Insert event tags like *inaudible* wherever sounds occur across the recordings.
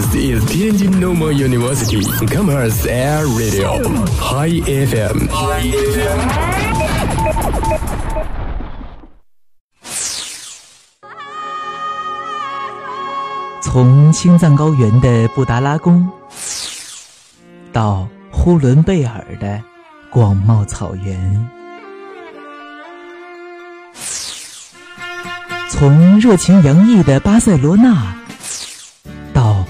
This is Tianjin Normal University Commerce Air Radio High FM。从青藏高原的布达拉宫，到呼伦贝尔的广袤草原。从热情洋溢的巴塞罗那，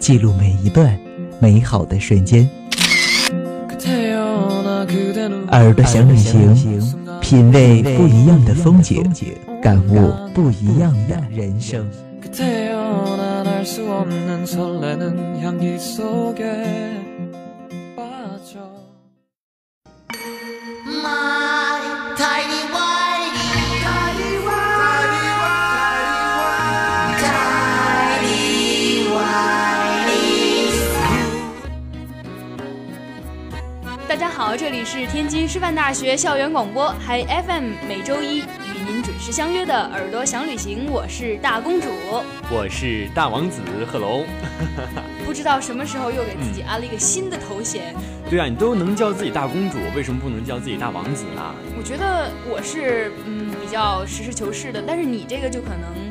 记录每一段美好的瞬间。耳朵想旅行，品味不一样的风景，感悟不一样的人生。好，这里是天津师范大学校园广播，还 FM，每周一与您准时相约的耳朵想旅行，我是大公主，我是大王子贺龙。*laughs* 不知道什么时候又给自己安了一个新的头衔。对啊，你都能叫自己大公主，为什么不能叫自己大王子呢？我觉得我是嗯比较实事求是的，但是你这个就可能。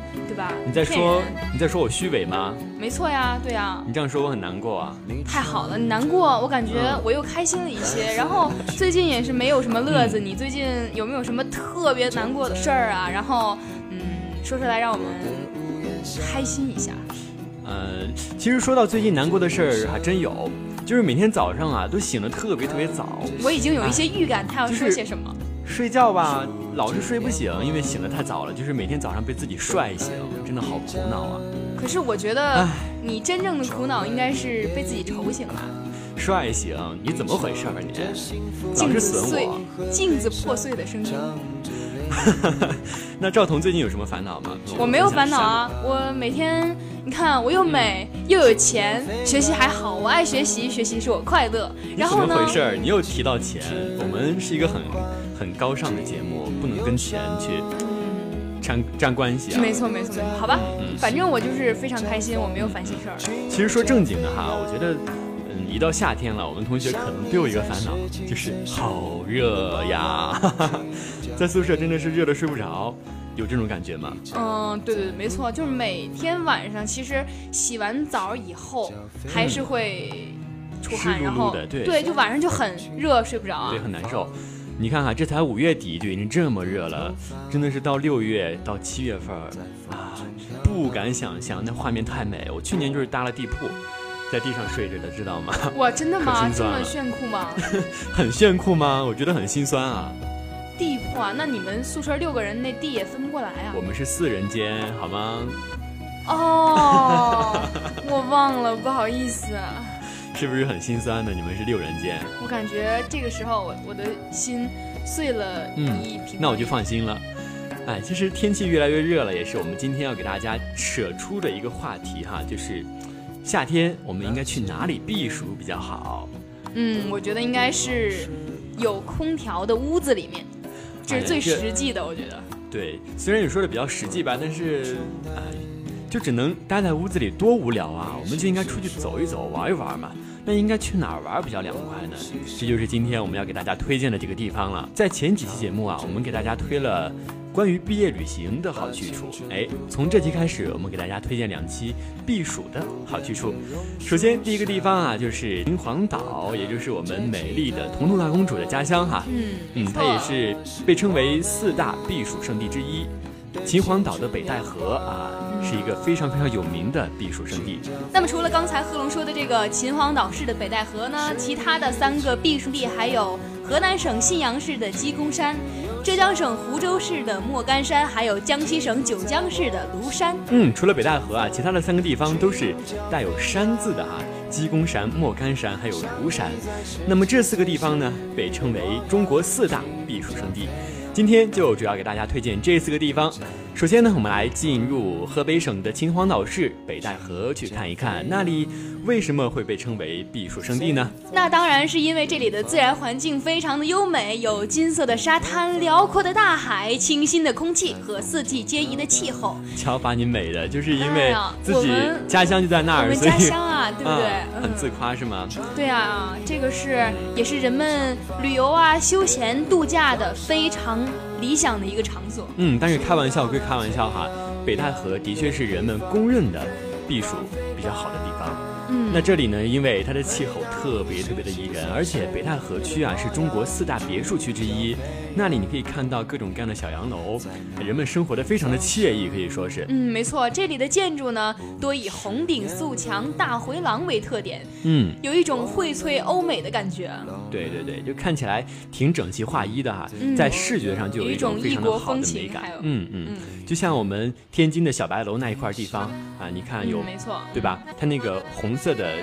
你在说你在说我虚伪吗？没错呀，对呀。你这样说我很难过啊。太好了，你难过，我感觉我又开心了一些。然后最近也是没有什么乐子，你最近有没有什么特别难过的事儿啊？然后嗯，说出来让我们开心一下。呃，其实说到最近难过的事儿还真有，就是每天早上啊都醒得特别特别早。我已经有一些预感，他要说些什么。睡觉吧，老是睡不醒，因为醒得太早了。就是每天早上被自己帅醒，真的好苦恼啊。可是我觉得，你真正的苦恼应该是被自己愁醒了。帅醒？你怎么回事儿你？老是损我。镜子破碎的声音。*laughs* 那赵彤最近有什么烦恼吗？我没有烦恼啊，我每天你看我又美又有钱，学习还好，我爱学习，学习使我快乐。然后呢？怎么回事？你又提到钱，我们是一个很。很高尚的节目，不能跟钱去沾沾关系啊！没错，没错，没错，好吧，反正我就是非常开心，我没有烦心事儿。其实说正经的哈，我觉得，嗯，一到夏天了，我们同学可能都有一个烦恼，就是好热呀，*laughs* 在宿舍真的是热的睡不着，有这种感觉吗？嗯，对对对，没错，就是每天晚上，其实洗完澡以后还是会出汗，然后对对，就晚上就很热，睡不着啊，对，很难受。你看看，这才五月底就已经这么热了，真的是到六月到七月份啊，不敢想象那画面太美。我去年就是搭了地铺，在地上睡着的，知道吗？*laughs* 哇，真的吗？这么炫酷吗？*laughs* 很炫酷吗？我觉得很心酸啊。地铺啊，那你们宿舍六个人，那地也分不过来啊。我们是四人间，好吗？哦，*laughs* 我忘了，不好意思。是不是很心酸呢？你们是六人间，我感觉这个时候我我的心碎了一平。那我就放心了。哎，其实天气越来越热了，也是我们今天要给大家扯出的一个话题哈，就是夏天我们应该去哪里避暑比较好？嗯，我觉得应该是有空调的屋子里面，这是最实际的，我觉得。对，虽然你说的比较实际吧，但是哎，就只能待在屋子里多无聊啊！我们就应该出去走一走，玩一玩嘛。那应该去哪儿玩比较凉快呢？这就是今天我们要给大家推荐的这个地方了。在前几期节目啊，我们给大家推了关于毕业旅行的好去处。哎，从这期开始，我们给大家推荐两期避暑的好去处。首先，第一个地方啊，就是秦皇岛，也就是我们美丽的彤彤大公主的家乡哈。嗯嗯，它也是被称为四大避暑胜地之一。秦皇岛的北戴河啊。是一个非常非常有名的避暑胜地。那么除了刚才贺龙说的这个秦皇岛市的北戴河呢，其他的三个避暑地还有河南省信阳市的鸡公山、浙江省湖州市的莫干山，还有江西省九江市的庐山。嗯，除了北戴河啊，其他的三个地方都是带有山字的哈，鸡公山、莫干山还有庐山。那么这四个地方呢，被称为中国四大避暑胜地。今天就主要给大家推荐这四个地方。首先呢，我们来进入河北省的秦皇岛市北戴河去看一看，那里为什么会被称为避暑胜地呢？那当然是因为这里的自然环境非常的优美，有金色的沙滩、辽阔的大海、清新的空气和四季皆宜的气候。瞧把你美的，就是因为自己家乡就在那儿，我们家乡啊，对不对？很自夸是吗？对啊，这个是也是人们旅游啊、休闲度假的非常。理想的一个场所。嗯，但是开玩笑归开玩笑哈，北戴河的确是人们公认的避暑比较好的地方。嗯，那这里呢，因为它的气候特别特别的宜人，而且北戴河区啊是中国四大别墅区之一，那里你可以看到各种各样的小洋楼，人们生活的非常的惬意，可以说是。嗯，没错，这里的建筑呢多以红顶素墙、大回廊为特点，嗯，有一种荟萃欧美的感觉。对对对，就看起来挺整齐划一的哈，在视觉上就有一种非常的好的美感。嗯嗯，就像我们天津的小白楼那一块地方啊，你看有，没错，对吧？它那个红。色的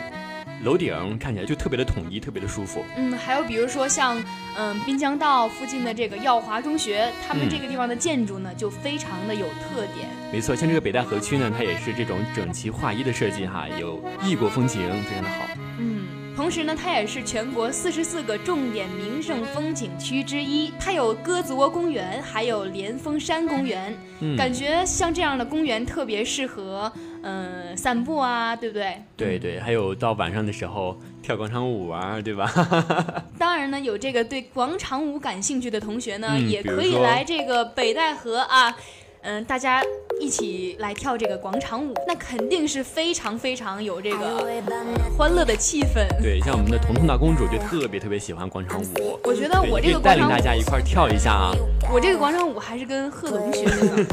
楼顶看起来就特别的统一，特别的舒服。嗯，还有比如说像嗯滨江道附近的这个耀华中学，他们这个地方的建筑呢就非常的有特点。没错，像这个北戴河区呢，它也是这种整齐划一的设计哈，有异国风情，非常的好。嗯。同时呢，它也是全国四十四个重点名胜风景区之一。它有鸽子窝公园，还有连峰山公园。嗯，感觉像这样的公园特别适合，嗯，散步啊，对不对？对对，还有到晚上的时候跳广场舞啊，对吧？*laughs* 当然呢，有这个对广场舞感兴趣的同学呢，也可以来这个北戴河啊。嗯，大家一起来跳这个广场舞，那肯定是非常非常有这个欢乐的气氛。对，像我们的彤彤大公主就特别特别喜欢广场舞。我觉得我这个带领大家一块跳一下啊。我这个广场舞还是跟贺龙学的。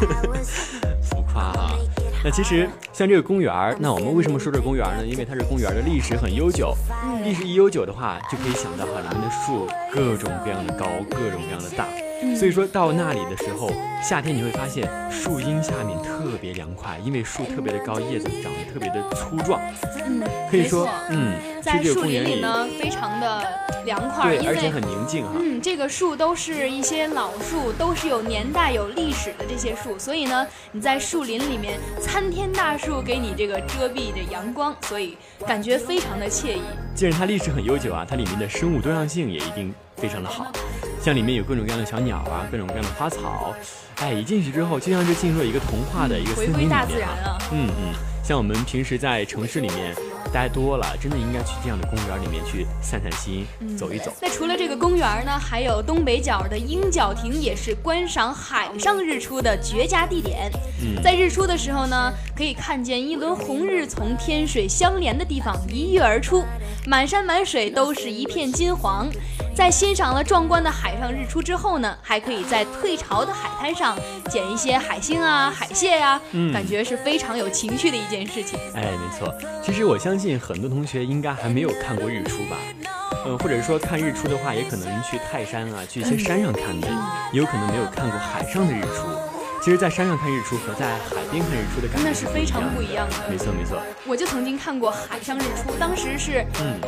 *laughs* 浮夸啊！那其实像这个公园儿，那我们为什么说这公园呢？因为它是公园的历史很悠久。历史一悠久的话，就可以想到哈，里面的树各种各样的高，各种各样的大。所以说到那里的时候，夏天你会发现树荫下面特别凉快，因为树特别的高，叶子长得特别的粗壮。嗯，可以说，嗯，在树林里呢，非常的凉快，对，而且很宁静哈。嗯，这个树都是一些老树，都是有年代、有历史的这些树，所以呢，你在树林里面，参天大树给你这个遮蔽着阳光，所以感觉非常的惬意。既然它历史很悠久啊，它里面的生物多样性也一定非常的好。像里面有各种各样的小鸟啊，各种各样的花草，哎，一进去之后就像是进入了一个童话的一个森林里面啊。嗯嗯，像我们平时在城市里面待多了，真的应该去这样的公园里面去散散心，走一走。那除了这个公园呢，还有东北角的鹰角亭，也是观赏海上日出的绝佳地点。在日出的时候呢，可以看见一轮红日从天水相连的地方一跃而出，满山满水都是一片金黄。在欣赏了壮观的海上日出之后呢，还可以在退潮的海滩上捡一些海星啊、海蟹呀，感觉是非常有情趣的一件事情。哎，没错。其实我相信很多同学应该还没有看过日出吧？嗯，或者说看日出的话，也可能去泰山啊，去一些山上看的，也有可能没有看过海上的日出。其实，在山上看日出和在海边看日出的感觉那是非常不一样的。没错没错，我就曾经看过海上日出，当时是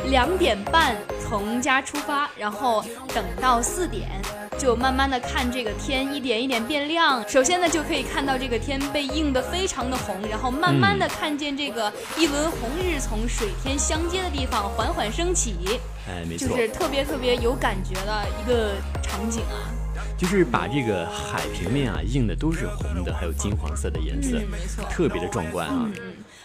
两点半从家出发，然后等到四点，就慢慢的看这个天一点一点变亮。首先呢，就可以看到这个天被映得非常的红，然后慢慢的看见这个一轮红日从水天相接的地方缓缓升起。哎，没错，就是特别特别有感觉的一个场景啊。就是把这个海平面啊映的都是红的，还有金黄色的颜色，没错，特别的壮观啊。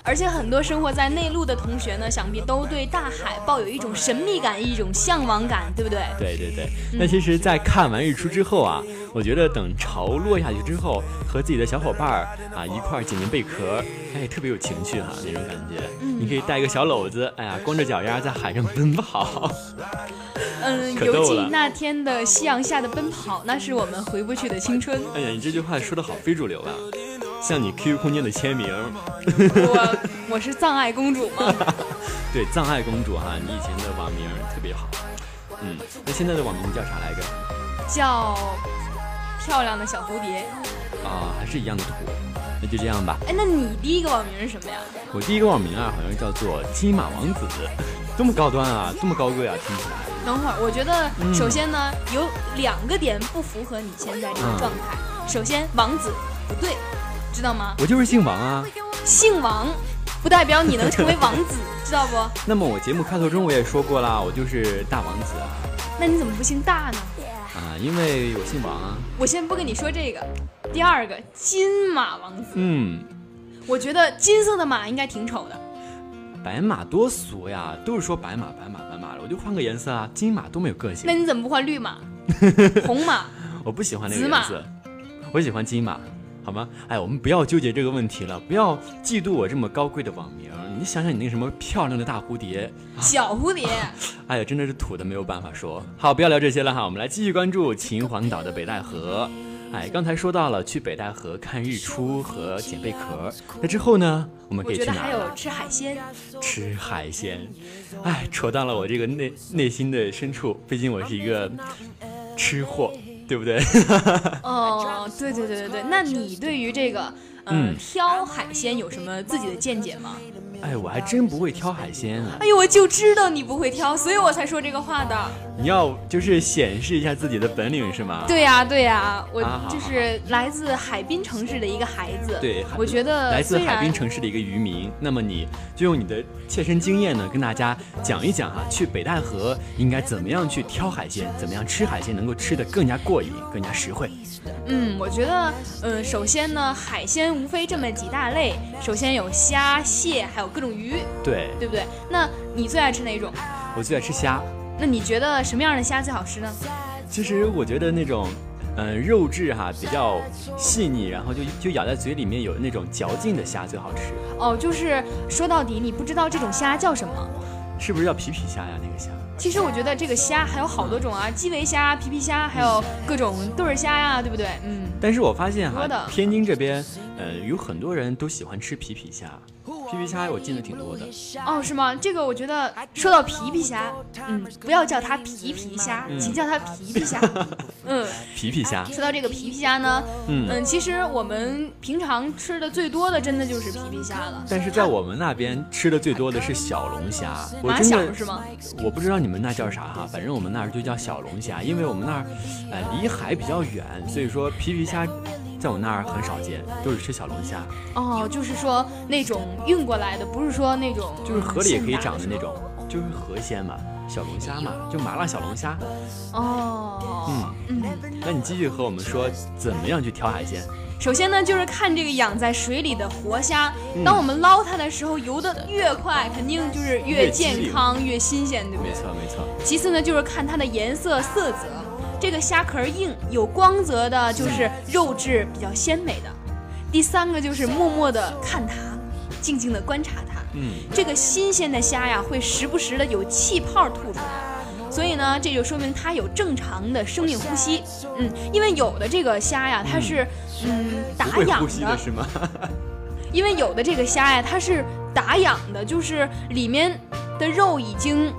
而且很多生活在内陆的同学呢，想必都对大海抱有一种神秘感，一种向往感，对不对？对对对。那其实，在看完日出之后啊，我觉得等潮落下去之后，和自己的小伙伴儿啊一块儿捡捡贝壳，哎，特别有情趣哈，那种感觉。你可以带一个小篓子，哎呀，光着脚丫在海上奔跑。嗯，尤其那天的夕阳下的奔跑，那是我们回不去的青春。哎呀，你这句话说的好非主流啊！像你 QQ 空间的签名，我我是藏爱公主吗？*laughs* 对，藏爱公主哈，你以前的网名特别好。嗯，那现在的网名叫啥来着？叫漂亮的小蝴蝶。啊，还是一样的土，那就这样吧。哎，那你第一个网名是什么呀？我第一个网名啊，好像叫做金马王子，多么高端啊，这么高贵啊，听起来。等会儿，我觉得首先呢，有两个点不符合你现在这个状态。首先，王子不对，知道吗？我就是姓王啊。姓王，不代表你能成为王子，*laughs* 知道不？那么我节目开头中我也说过啦，我就是大王子啊。那你怎么不姓大呢？啊，因为我姓王啊。我先不跟你说这个。第二个，金马王子。嗯，我觉得金色的马应该挺丑的。白马多俗呀，都是说白马，白马，白马了，我就换个颜色啊，金马多没有个性。那你怎么不换绿马、红马？*laughs* 我不喜欢那个颜色，我喜欢金马，好吗？哎，我们不要纠结这个问题了，不要嫉妒我这么高贵的网名。你想想，你那个什么漂亮的大蝴蝶，小蝴蝶，*laughs* 哎呀，真的是土的没有办法说。好，不要聊这些了哈，我们来继续关注秦皇岛的北戴河。哎，刚才说到了去北戴河看日出和捡贝壳，那之后呢，我们可以去哪？还有吃海鲜。吃海鲜，哎，戳到了我这个内内心的深处。毕竟我是一个吃货，对不对？*laughs* 哦，对对对对对。那你对于这个，嗯，挑海鲜有什么自己的见解吗？哎，我还真不会挑海鲜啊！哎呦，我就知道你不会挑，所以我才说这个话的。你要就是显示一下自己的本领是吗？对呀，对呀，我就是来自海滨城市的一个孩子。对，我觉得来自海滨城市的一个渔民。那么你就用你的切身经验呢，跟大家讲一讲哈，去北戴河应该怎么样去挑海鲜，怎么样吃海鲜能够吃得更加过瘾，更加实惠。嗯，我觉得，嗯，首先呢，海鲜无非这么几大类，首先有虾、蟹，还有各种鱼，对，对不对？那你最爱吃哪种？我最爱吃虾。那你觉得什么样的虾最好吃呢？其实我觉得那种，嗯，肉质哈比较细腻，然后就就咬在嘴里面有那种嚼劲的虾最好吃。哦，就是说到底，你不知道这种虾叫什么？是不是叫皮皮虾呀？那个虾？其实我觉得这个虾还有好多种啊，基围虾、皮皮虾，还有各种对儿虾呀，对不对？嗯。但是我发现哈，天津这边，呃，有很多人都喜欢吃皮皮虾。皮皮虾我见的挺多的哦，是吗？这个我觉得说到皮皮虾，嗯，不要叫它皮皮虾，请叫它皮皮虾。*laughs* 嗯，皮皮虾。说到这个皮皮虾呢，嗯嗯，其实我们平常吃的最多的，真的就是皮皮虾了。但是在我们那边吃的最多的是小龙虾。马小是吗？我不知道你们那叫啥哈，反正我们那儿就叫小龙虾，因为我们那儿，呃，离海比较远，所以说皮皮虾。在我那儿很少见，都是吃小龙虾。哦，就是说那种运过来的，不是说那种，就是河里也可以长的那种，就是河鲜嘛，小龙虾嘛，就麻辣小龙虾。哦，嗯嗯，那你继续和我们说怎么样去挑海鲜。首先呢，就是看这个养在水里的活虾，当我们捞它的时候，游得越快，肯定就是越健康、越新鲜，对不对？没错没错。其次呢，就是看它的颜色色泽。这个虾壳硬有光泽的，就是肉质比较鲜美的。第三个就是默默的看它，静静的观察它。嗯，这个新鲜的虾呀，会时不时的有气泡吐出来，所以呢，这就说明它有正常的生命呼吸。嗯，因为有的这个虾呀，它是嗯打氧的，是吗？因为有的这个虾呀，它是打氧 *laughs* 的，就是里面的肉已经。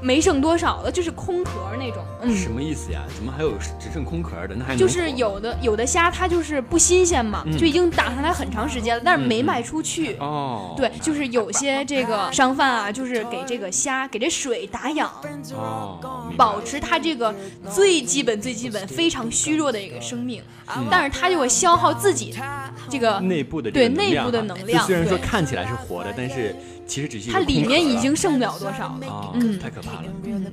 没剩多少了，就是空壳那种。嗯，什么意思呀？怎么还有只剩空壳的？那还就是有的有的虾，它就是不新鲜嘛，就已经打上来很长时间了，但是没卖出去。哦，对，就是有些这个商贩啊，就是给这个虾给这水打氧，哦，保持它这个最基本最基本非常虚弱的一个生命，但是它就会消耗自己这个内部的对内部的能量。虽然说看起来是活的，但是。其实只是它里面已经剩不了多少了，嗯，太可怕了。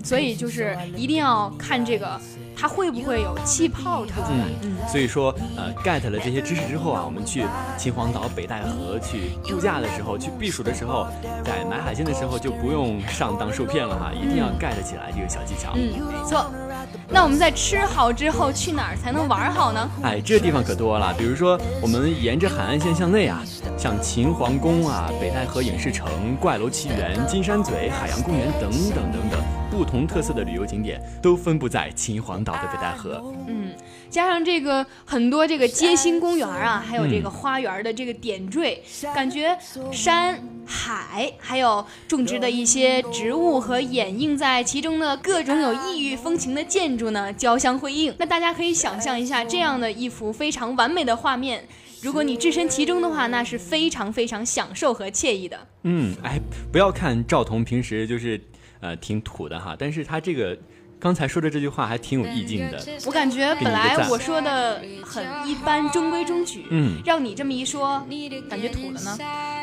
所以就是一定要看这个，它会不会有气泡出来。嗯，所以说呃，get 了这些知识之后啊，我们去秦皇岛北戴河去度假的时候，去避暑的时候，在买海鲜的时候就不用上当受骗了哈，一定要 get 起来这个小技巧。嗯，没错。那我们在吃好之后去哪儿才能玩好呢？哎，这地方可多了，比如说我们沿着海岸线向内啊，像秦皇宫啊、北戴河影视城、怪楼奇缘、金山嘴、海洋公园等等等等，不同特色的旅游景点都分布在秦皇岛的北戴河。嗯，加上这个很多这个街心公园啊，还有这个花园的这个点缀，感觉山海还有种植的一些植物和掩映在其中的各种有异域风情的建筑呢，交相辉映。那大家可以想象一下这样的一幅非常完美的画面，如果你置身其中的话，那是非常非常享受和惬意的。嗯，哎，不要看赵彤平时就是呃挺土的哈，但是他这个。刚才说的这句话还挺有意境的，我感觉本来我说的很一般，中规中矩。嗯，让你这么一说，感觉土了呢。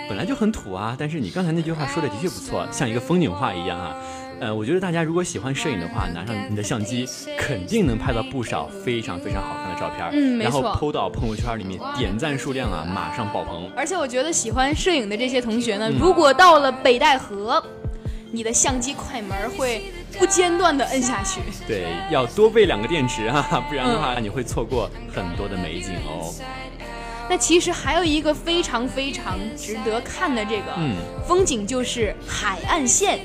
本来就很土啊，但是你刚才那句话说的的确不错，像一个风景画一样啊。呃，我觉得大家如果喜欢摄影的话，拿上你的相机，肯定能拍到不少非常非常好看的照片。嗯，然后 PO 到朋友圈里面，点赞数量啊马上爆棚。而且我觉得喜欢摄影的这些同学呢，如果到了北戴河。你的相机快门会不间断的摁下去，对，要多备两个电池哈，不然的话你会错过很多的美景哦。那其实还有一个非常非常值得看的这个风景，就是海岸线。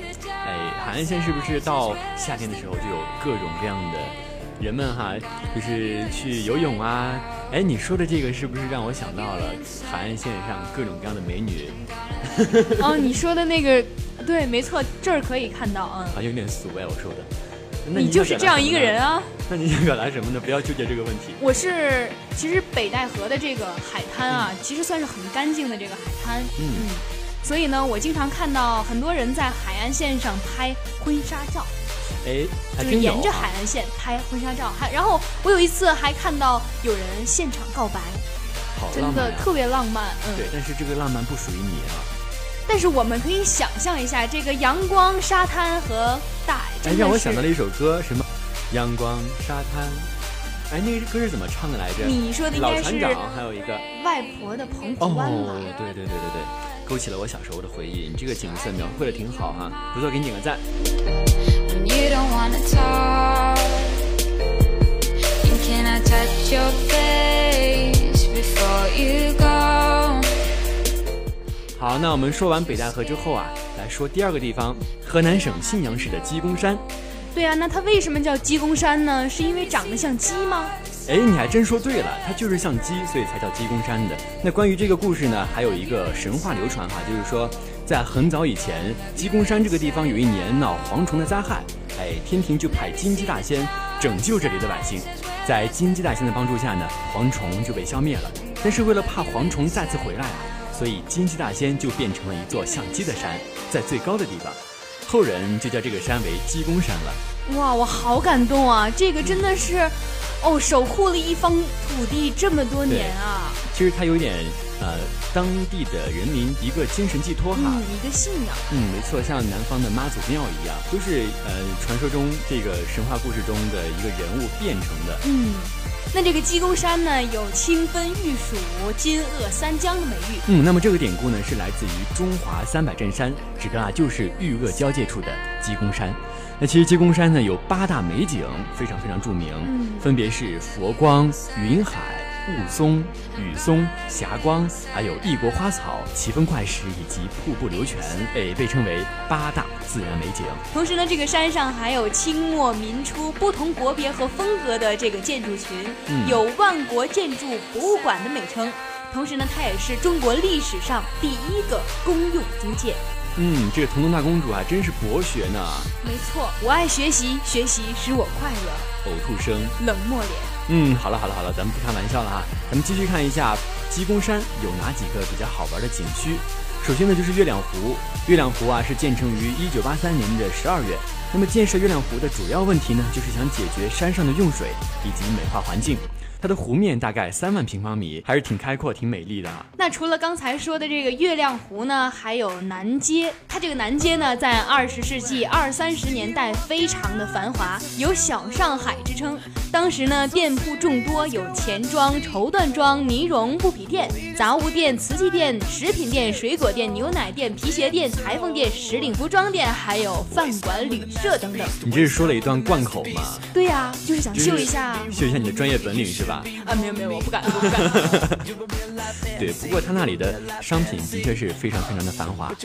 哎，海岸线是不是到夏天的时候就有各种各样的人们哈，就是去游泳啊？哎，你说的这个是不是让我想到了海岸线上各种各样的美女？*laughs* 哦，你说的那个。对，没错，这儿可以看到，啊，好像有点俗哎，我说的。你就是这样一个人啊？那你想表达什么呢？不要纠结这个问题。我是，其实北戴河的这个海滩啊，其实算是很干净的这个海滩，嗯，所以呢，我经常看到很多人在海岸线上拍婚纱照，哎，就是沿着海岸线拍婚纱照，还然后我有一次还看到有人现场告白，好真的特别浪漫，嗯，对，但是这个浪漫不属于你啊。但是我们可以想象一下，这个阳光、沙滩和大海。哎，让我想到了一首歌，什么阳光、沙滩。哎，那个歌是怎么唱的来着？你说的应该是。老船长，还有一个外婆的澎湖湾哦，对对对对对，勾起了我小时候的回忆。你这个景色描绘的挺好哈，不错，给你点个赞。好，那我们说完北戴河之后啊，来说第二个地方，河南省信阳市的鸡公山。对啊，那它为什么叫鸡公山呢？是因为长得像鸡吗？哎，你还真说对了，它就是像鸡，所以才叫鸡公山的。那关于这个故事呢，还有一个神话流传哈，就是说在很早以前，鸡公山这个地方有一年闹蝗虫的灾害，哎，天庭就派金鸡大仙拯救这里的百姓，在金鸡大仙的帮助下呢，蝗虫就被消灭了。但是为了怕蝗虫再次回来啊。所以金鸡大仙就变成了一座像鸡的山，在最高的地方，后人就叫这个山为鸡公山了。哇，我好感动啊！这个真的是，哦，守护了一方土地这么多年啊。其实它有点，呃，当地的人民一个精神寄托哈，一个信仰。嗯，没错，像南方的妈祖庙一样，都是呃传说中这个神话故事中的一个人物变成的。嗯。那这个鸡公山呢，有清分玉蜀、金鄂三江的美誉。嗯，那么这个典故呢，是来自于中华三百镇山，指的啊就是玉鄂交界处的鸡公山。那其实鸡公山呢，有八大美景，非常非常著名，分别是佛光、云海。雾凇、雨松、霞光，还有异国花草、奇峰怪石以及瀑布流泉，被，被称为八大自然美景。同时呢，这个山上还有清末民初不同国别和风格的这个建筑群，有万国建筑博物馆的美称。同时呢，它也是中国历史上第一个公用租界。嗯，这个彤彤大公主啊真是博学呢。没错，我爱学习，学习使我快乐。呕吐声，冷漠脸。嗯，好了好了好了，咱们不开玩笑了哈，咱们继续看一下鸡公山有哪几个比较好玩的景区。首先呢，就是月亮湖。月亮湖啊，是建成于一九八三年的十二月。那么建设月亮湖的主要问题呢，就是想解决山上的用水以及美化环境。它的湖面大概三万平方米，还是挺开阔、挺美丽的。那除了刚才说的这个月亮湖呢，还有南街。它这个南街呢，在二十世纪二三十年代非常的繁华，有“小上海”之称。当时呢，店铺众多，有钱庄、绸缎庄、呢绒布匹店、杂物店、瓷器店、食品店、水果店、牛奶店、皮鞋店、裁缝店、时令服装店，还有饭馆、旅社等等。你这是说了一段贯口吗？对呀，就是想秀一下，秀一下你的专业本领是吧？啊，没有没有，我不敢，我不敢。对，不过他那里的商品的确是非常非常的繁华，啊，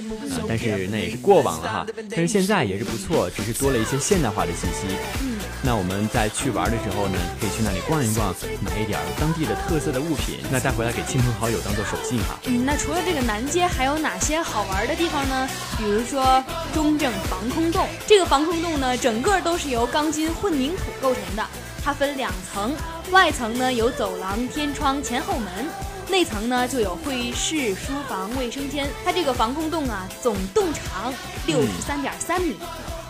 但是那也是过往了哈。但是现在也是不错，只是多了一些现代化的信息。嗯，那我们在去玩的时候呢，可以去那里逛一逛，买一点当地的特色的物品，那带回来给亲朋好友当做手信哈。嗯，那除了这个南街，还有哪些好玩的地方呢？比如说中正防空洞，这个防空洞呢，整个都是由钢筋混凝土构成的，它分两层，外层呢有走廊、天窗、前后门。内层呢就有会议室、书房、卫生间。它这个防空洞啊，总洞长六十三点三米，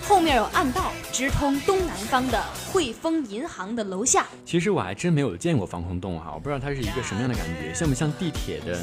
后面有暗道直通东南方的汇丰银行的楼下。其实我还真没有见过防空洞哈，我不知道它是一个什么样的感觉，像不像地铁的，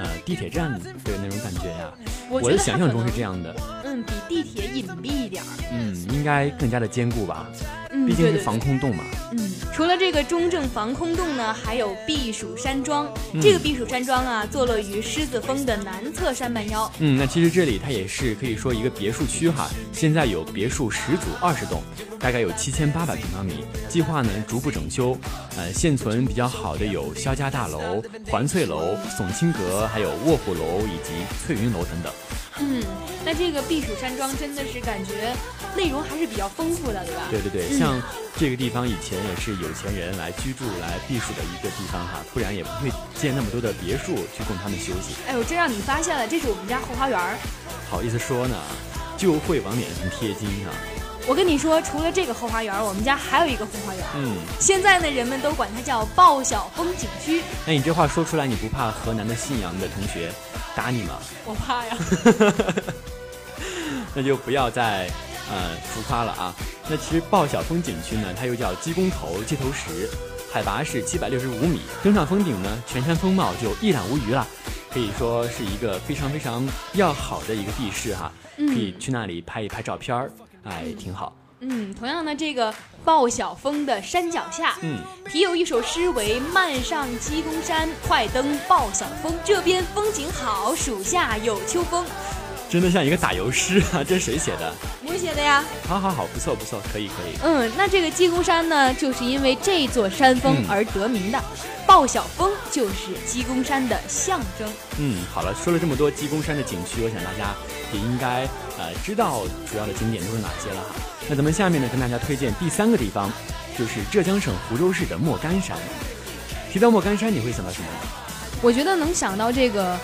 呃，地铁站的那种感觉呀？我的想象中是这样的。嗯，比地铁隐蔽一点儿。嗯，应该更加的坚固吧。嗯，毕竟是防空洞嘛。嗯，除了这个中正防空洞呢，还有避暑山庄。这个避暑山庄啊，坐落于狮子峰的南侧山半腰。嗯，那其实这里它也是可以说一个别墅区哈。现在有别墅十组二十栋，大概有七千八百平方米，计划呢逐步整修。呃，现存比较好的有肖家大楼、环翠楼、耸清阁，还有卧虎楼以及翠云楼等等。嗯，那这个避暑山庄真的是感觉内容还是比较丰富的，对吧？对对对，像这个地方以前也是有钱人来居住、来避暑的一个地方哈，不然也不会建那么多的别墅去供他们休息。哎呦，真让你发现了，这是我们家后花园。好意思说呢，就会往脸上贴金哈。我跟你说，除了这个后花园，我们家还有一个后花园。嗯，现在呢，人们都管它叫鲍晓峰景区。那，你这话说出来，你不怕河南的信阳的同学打你吗？我怕呀。*laughs* 那就不要再呃浮夸了啊。那其实鲍晓峰景区呢，它又叫鸡公头、鸡头石，海拔是七百六十五米，登上峰顶呢，全山风貌就一览无余了，可以说是一个非常非常要好的一个地势哈，可以去那里拍一拍照片儿。哎，挺好。嗯，同样呢，这个鲍晓峰的山脚下，嗯，题有一首诗为“漫上鸡公山，快登鲍晓峰。这边风景好，暑夏有秋风。”真的像一个打油诗啊！*laughs* 这是谁写的？我写的呀。好好好，不错不错，可以可以。嗯，那这个鸡公山呢，就是因为这座山峰而得名的。鲍晓峰就是鸡公山的象征。嗯，好了，说了这么多鸡公山的景区，我想大家也应该呃知道主要的景点都是哪些了哈。那咱们下面呢，跟大家推荐第三个地方，就是浙江省湖州市的莫干山。提到莫干山，你会想到什么？我觉得能想到这个。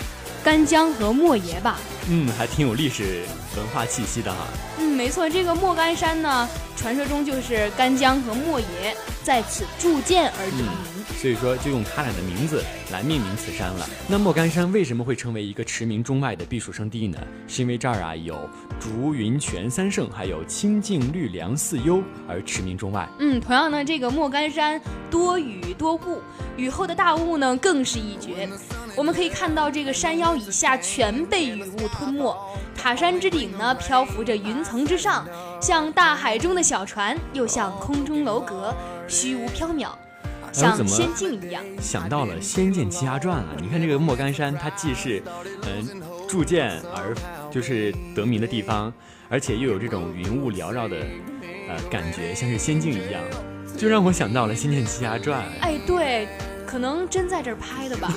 干姜和莫邪吧，嗯，还挺有历史文化气息的哈。嗯，没错，这个莫干山呢，传说中就是干姜和莫邪在此铸剑而得名，所以说就用他俩的名字来命名此山了。那莫干山为什么会成为一个驰名中外的避暑胜地呢？是因为这儿啊有竹云泉三圣，还有清净绿凉四优而驰名中外。嗯，同样呢，这个莫干山多雨多雾，雨后的大雾呢更是一绝。我们可以看到，这个山腰以下全被雨雾吞没，塔山之顶呢漂浮着云层之上，像大海中的小船，又像空中楼阁，虚无缥缈，像仙境一样。想到了《仙剑奇侠传》啊！你看这个莫干山，它既是嗯铸剑而就是得名的地方，而且又有这种云雾缭绕的呃感觉，像是仙境一样，就让我想到了《仙剑奇侠传》。哎，对。可能真在这儿拍的吧。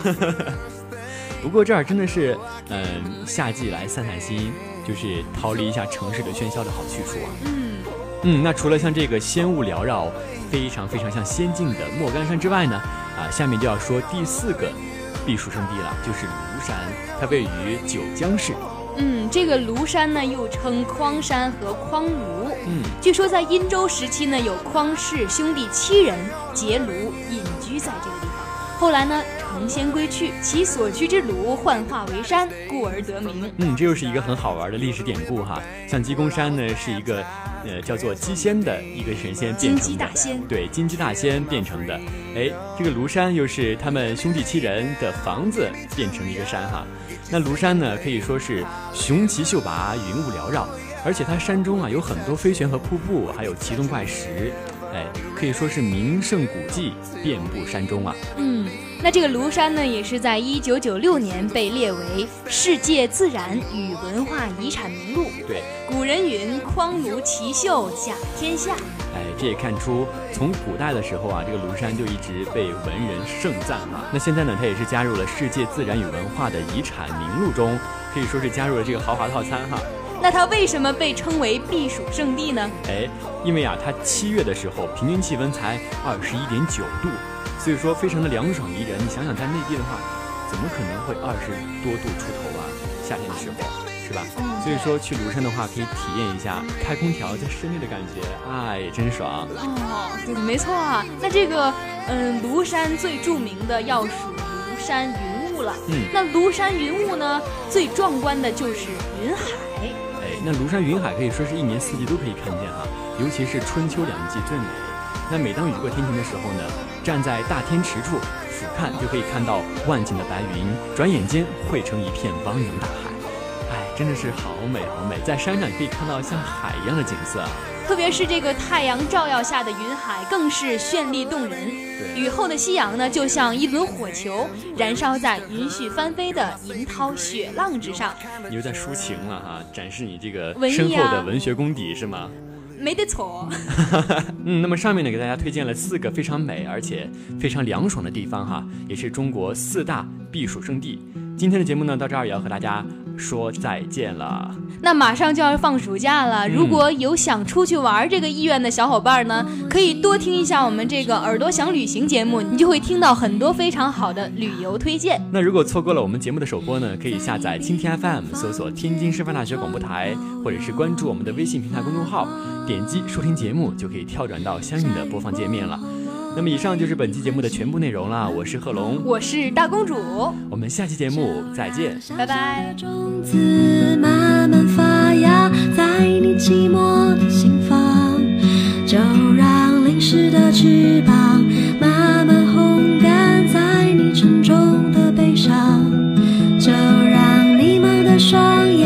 *laughs* 不过这儿真的是，嗯，夏季来散散心，就是逃离一下城市的喧嚣的好去处啊。嗯嗯，那除了像这个仙雾缭绕、非常非常像仙境的莫干山之外呢，啊，下面就要说第四个避暑胜地了，就是庐山，它位于九江市。嗯，这个庐山呢，又称匡山和匡庐。嗯，据说在殷周时期呢，有匡氏兄弟七人结庐隐居在这个地方。后来呢，成仙归去，其所居之庐幻化为山，故而得名。嗯，这又是一个很好玩的历史典故哈。像鸡公山呢，是一个呃叫做鸡仙的一个神仙变成的。金鸡大仙。对，金鸡大仙变成的。哎，这个庐山又是他们兄弟七人的房子变成的一个山哈。那庐山呢，可以说是雄奇秀拔，云雾缭绕，而且它山中啊有很多飞泉和瀑布，还有奇洞怪石。哎，可以说是名胜古迹遍布山中啊。嗯，那这个庐山呢，也是在一九九六年被列为世界自然与文化遗产名录。对，古人云：“匡庐奇秀甲天下。”哎，这也看出从古代的时候啊，这个庐山就一直被文人盛赞哈。那现在呢，它也是加入了世界自然与文化的遗产名录中，可以说是加入了这个豪华套餐哈。那它为什么被称为避暑胜地呢？哎，因为啊，它七月的时候平均气温才二十一点九度，所以说非常的凉爽宜人。你想想，在内地的话，怎么可能会二十多度出头啊？夏天的时候。是吧？所以说去庐山的话，可以体验一下开空调在室内的感觉，哎，真爽。哦，对，没错啊。那这个，嗯，庐山最著名的要数庐山云雾了。嗯。那庐山云雾呢，最壮观的就是云海。那庐山云海可以说是一年四季都可以看见啊，尤其是春秋两季最美。那每当雨过天晴的时候呢，站在大天池处俯瞰，就可以看到万顷的白云，转眼间汇成一片汪洋大海。哎真的是好美好美，在山上可以看到像海一样的景色，特别是这个太阳照耀下的云海，更是绚丽动人。雨后的夕阳呢，就像一轮火球，燃烧在云絮翻飞的银涛雪浪之上。你又在抒情了哈，展示你这个深厚的文学功底是吗？没得错。*laughs* 嗯，那么上面呢，给大家推荐了四个非常美而且非常凉爽的地方哈，也是中国四大避暑胜地。今天的节目呢，到这儿也要和大家说再见了。那马上就要放暑假了，如果有想出去玩这个意愿的小伙伴呢，可以多听一下我们这个耳朵想旅行节目，你就会听到很多非常好的旅游推荐。那如果错过了我们节目的首播呢，可以下载蜻蜓 FM，搜索天津师范大学广播台，或者是关注我们的微信平台公众号，点击收听节目，就可以跳转到相应的播放界面了。那么以上就是本期节目的全部内容了。我是贺龙，我是大公主，我们下期节目再见，拜拜。种子慢慢发芽在你寂寞的心房，就让淋湿的翅膀慢慢烘干在你沉重的背上，就让迷茫的双眼